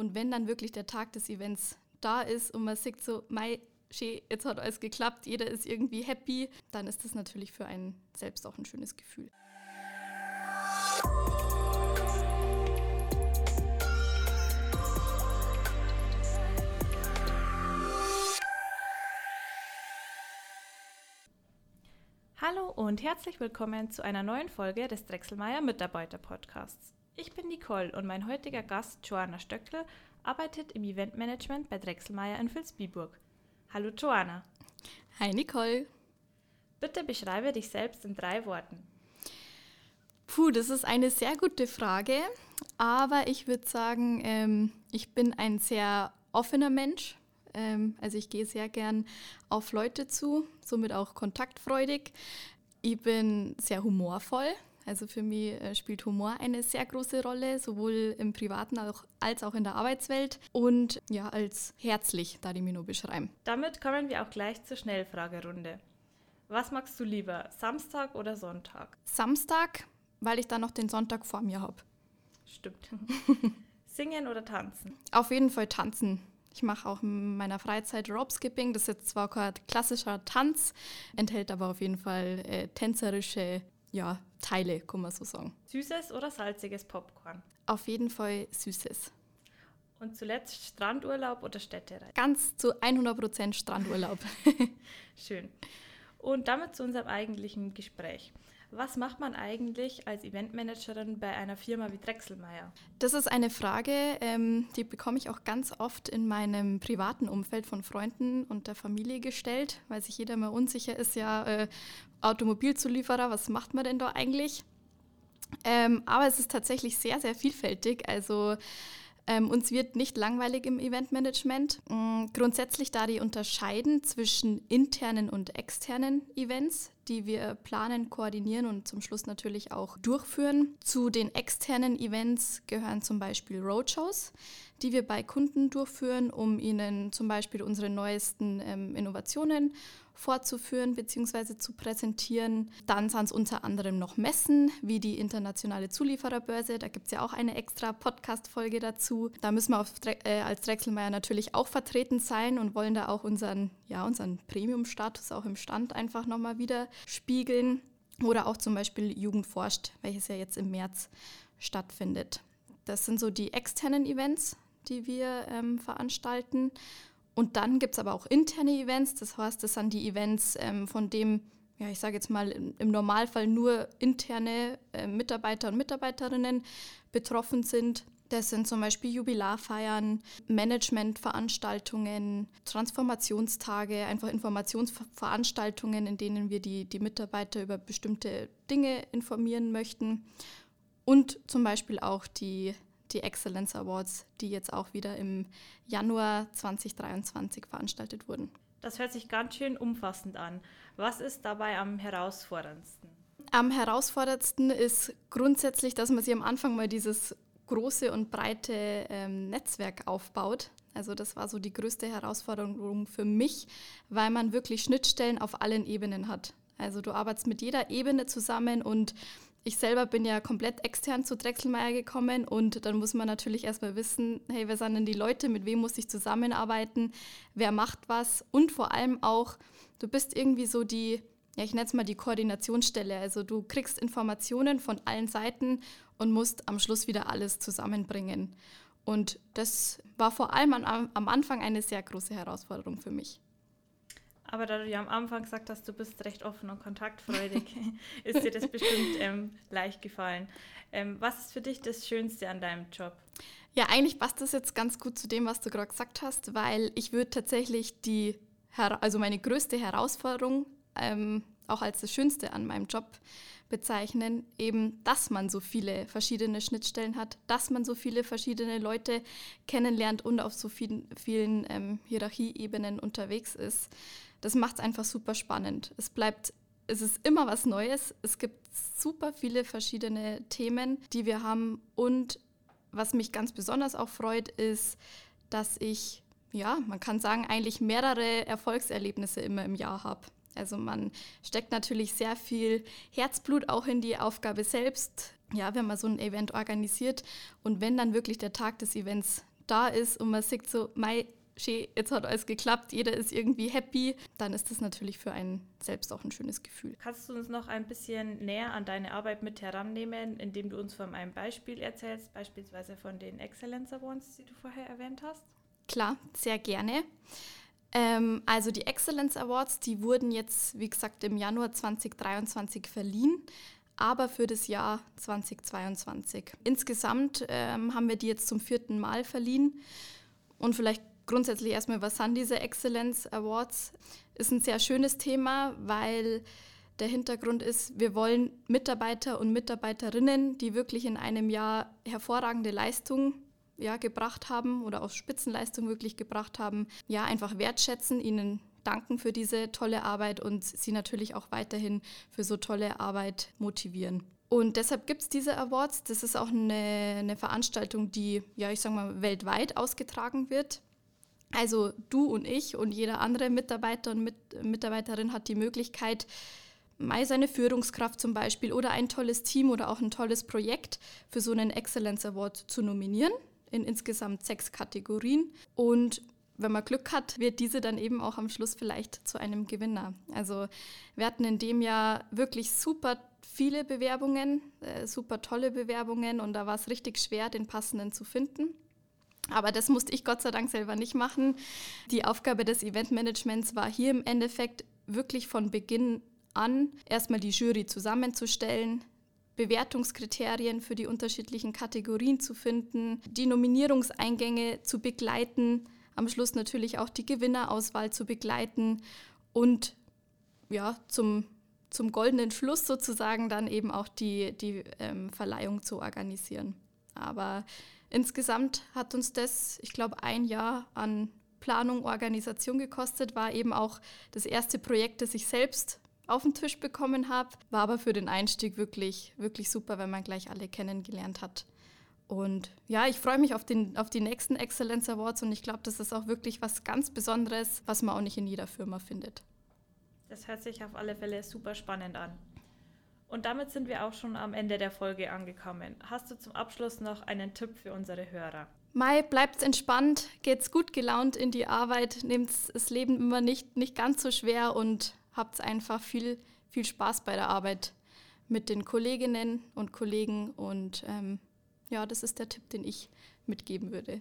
Und wenn dann wirklich der Tag des Events da ist und man sieht so, mei, schön, jetzt hat alles geklappt, jeder ist irgendwie happy, dann ist das natürlich für einen selbst auch ein schönes Gefühl. Hallo und herzlich willkommen zu einer neuen Folge des Drechselmeier Mitarbeiter Podcasts. Ich bin Nicole und mein heutiger Gast Joanna Stöckle arbeitet im Eventmanagement bei Drechselmeier in Vilsbiburg. Hallo Joanna. Hi Nicole. Bitte beschreibe dich selbst in drei Worten. Puh, das ist eine sehr gute Frage, aber ich würde sagen, ähm, ich bin ein sehr offener Mensch. Ähm, also ich gehe sehr gern auf Leute zu, somit auch kontaktfreudig. Ich bin sehr humorvoll. Also für mich äh, spielt Humor eine sehr große Rolle, sowohl im privaten als auch in der Arbeitswelt. Und ja, als herzlich, da die nur beschreiben. Damit kommen wir auch gleich zur Schnellfragerunde. Was magst du lieber, Samstag oder Sonntag? Samstag, weil ich dann noch den Sonntag vor mir habe. Stimmt. Singen oder tanzen? Auf jeden Fall tanzen. Ich mache auch in meiner Freizeit Rope Skipping. Das ist jetzt zwar kein klassischer Tanz, enthält aber auf jeden Fall äh, tänzerische ja, Teile, kann man so sagen. Süßes oder salziges Popcorn? Auf jeden Fall süßes. Und zuletzt Strandurlaub oder Städtereise? Ganz zu 100% Strandurlaub. Schön. Und damit zu unserem eigentlichen Gespräch. Was macht man eigentlich als Eventmanagerin bei einer Firma wie Drechselmeier? Das ist eine Frage, ähm, die bekomme ich auch ganz oft in meinem privaten Umfeld von Freunden und der Familie gestellt, weil sich jeder mal unsicher ist, ja, äh, Automobilzulieferer, was macht man denn da eigentlich? Ähm, aber es ist tatsächlich sehr, sehr vielfältig. Also ähm, uns wird nicht langweilig im Eventmanagement. Ähm, grundsätzlich da die unterscheiden zwischen internen und externen Events, die wir planen, koordinieren und zum Schluss natürlich auch durchführen. Zu den externen Events gehören zum Beispiel Roadshows, die wir bei Kunden durchführen, um ihnen zum Beispiel unsere neuesten ähm, Innovationen vorzuführen bzw. zu präsentieren. Dann sind es unter anderem noch Messen wie die Internationale Zuliefererbörse. Da gibt es ja auch eine extra Podcast-Folge dazu. Da müssen wir auf, äh, als Drechselmeier natürlich auch vertreten sein und wollen da auch unseren, ja, unseren Premium-Status auch im Stand einfach nochmal wieder spiegeln. Oder auch zum Beispiel Jugend forscht, welches ja jetzt im März stattfindet. Das sind so die externen Events, die wir ähm, veranstalten. Und dann gibt es aber auch interne Events, das heißt, das sind die Events, ähm, von dem, ja, ich sage jetzt mal im, Normalfall nur interne äh, Mitarbeiter und Mitarbeiterinnen betroffen sind. Das sind zum Beispiel Jubilarfeiern, Managementveranstaltungen, Transformationstage, einfach Informationsveranstaltungen, in denen wir die, die Mitarbeiter über bestimmte Dinge informieren möchten. Und zum Beispiel auch die die Excellence Awards, die jetzt auch wieder im Januar 2023 veranstaltet wurden. Das hört sich ganz schön umfassend an. Was ist dabei am herausforderndsten? Am herausforderndsten ist grundsätzlich, dass man sich am Anfang mal dieses große und breite ähm, Netzwerk aufbaut. Also das war so die größte Herausforderung für mich, weil man wirklich Schnittstellen auf allen Ebenen hat. Also du arbeitest mit jeder Ebene zusammen und ich selber bin ja komplett extern zu Drechselmeier gekommen und dann muss man natürlich erstmal wissen, hey, wer sind denn die Leute, mit wem muss ich zusammenarbeiten, wer macht was und vor allem auch, du bist irgendwie so die, ja, ich nenne es mal die Koordinationsstelle. Also du kriegst Informationen von allen Seiten und musst am Schluss wieder alles zusammenbringen. Und das war vor allem am, am Anfang eine sehr große Herausforderung für mich. Aber da du ja am Anfang gesagt hast, du bist recht offen und kontaktfreudig, ist dir das bestimmt ähm, leicht gefallen. Ähm, was ist für dich das Schönste an deinem Job? Ja, eigentlich passt das jetzt ganz gut zu dem, was du gerade gesagt hast, weil ich würde tatsächlich die, also meine größte Herausforderung ähm, auch als das Schönste an meinem Job bezeichnen, eben, dass man so viele verschiedene Schnittstellen hat, dass man so viele verschiedene Leute kennenlernt und auf so vielen, vielen ähm, Hierarchieebenen unterwegs ist das macht es einfach super spannend. Es bleibt, es ist immer was Neues. Es gibt super viele verschiedene Themen, die wir haben. Und was mich ganz besonders auch freut, ist, dass ich, ja, man kann sagen, eigentlich mehrere Erfolgserlebnisse immer im Jahr habe. Also man steckt natürlich sehr viel Herzblut auch in die Aufgabe selbst. Ja, wenn man so ein Event organisiert und wenn dann wirklich der Tag des Events da ist und man sieht so, mei, jetzt hat alles geklappt, jeder ist irgendwie happy, dann ist das natürlich für einen selbst auch ein schönes Gefühl. Kannst du uns noch ein bisschen näher an deine Arbeit mit herannehmen, indem du uns von einem Beispiel erzählst, beispielsweise von den Excellence Awards, die du vorher erwähnt hast? Klar, sehr gerne. Ähm, also die Excellence Awards, die wurden jetzt, wie gesagt, im Januar 2023 verliehen aber für das Jahr 2022. Insgesamt ähm, haben wir die jetzt zum vierten Mal verliehen. Und vielleicht grundsätzlich erstmal, was sind diese Excellence Awards? Ist ein sehr schönes Thema, weil der Hintergrund ist, wir wollen Mitarbeiter und Mitarbeiterinnen, die wirklich in einem Jahr hervorragende Leistung ja, gebracht haben oder auch Spitzenleistung wirklich gebracht haben, ja, einfach wertschätzen, ihnen danken für diese tolle Arbeit und sie natürlich auch weiterhin für so tolle Arbeit motivieren. Und deshalb gibt es diese Awards. Das ist auch eine, eine Veranstaltung, die, ja, ich sage mal, weltweit ausgetragen wird. Also du und ich und jeder andere Mitarbeiter und Mit Mitarbeiterin hat die Möglichkeit, mal seine Führungskraft zum Beispiel oder ein tolles Team oder auch ein tolles Projekt für so einen Excellence Award zu nominieren in insgesamt sechs Kategorien. Und wenn man Glück hat, wird diese dann eben auch am Schluss vielleicht zu einem Gewinner. Also wir hatten in dem Jahr wirklich super viele Bewerbungen, äh, super tolle Bewerbungen und da war es richtig schwer, den passenden zu finden. Aber das musste ich Gott sei Dank selber nicht machen. Die Aufgabe des Eventmanagements war hier im Endeffekt wirklich von Beginn an erstmal die Jury zusammenzustellen, Bewertungskriterien für die unterschiedlichen Kategorien zu finden, die Nominierungseingänge zu begleiten, am Schluss natürlich auch die Gewinnerauswahl zu begleiten und ja, zum, zum goldenen Schluss sozusagen dann eben auch die, die ähm, Verleihung zu organisieren. Aber Insgesamt hat uns das, ich glaube, ein Jahr an Planung, Organisation gekostet, war eben auch das erste Projekt, das ich selbst auf den Tisch bekommen habe. War aber für den Einstieg wirklich, wirklich super, wenn man gleich alle kennengelernt hat. Und ja, ich freue mich auf, den, auf die nächsten Excellence Awards und ich glaube, das ist auch wirklich was ganz Besonderes, was man auch nicht in jeder Firma findet. Das hört sich auf alle Fälle super spannend an. Und damit sind wir auch schon am Ende der Folge angekommen. Hast du zum Abschluss noch einen Tipp für unsere Hörer? Mai, bleibt entspannt, geht's gut gelaunt in die Arbeit, nehmt das Leben immer nicht, nicht ganz so schwer und habt einfach viel, viel Spaß bei der Arbeit mit den Kolleginnen und Kollegen. Und ähm, ja, das ist der Tipp, den ich mitgeben würde.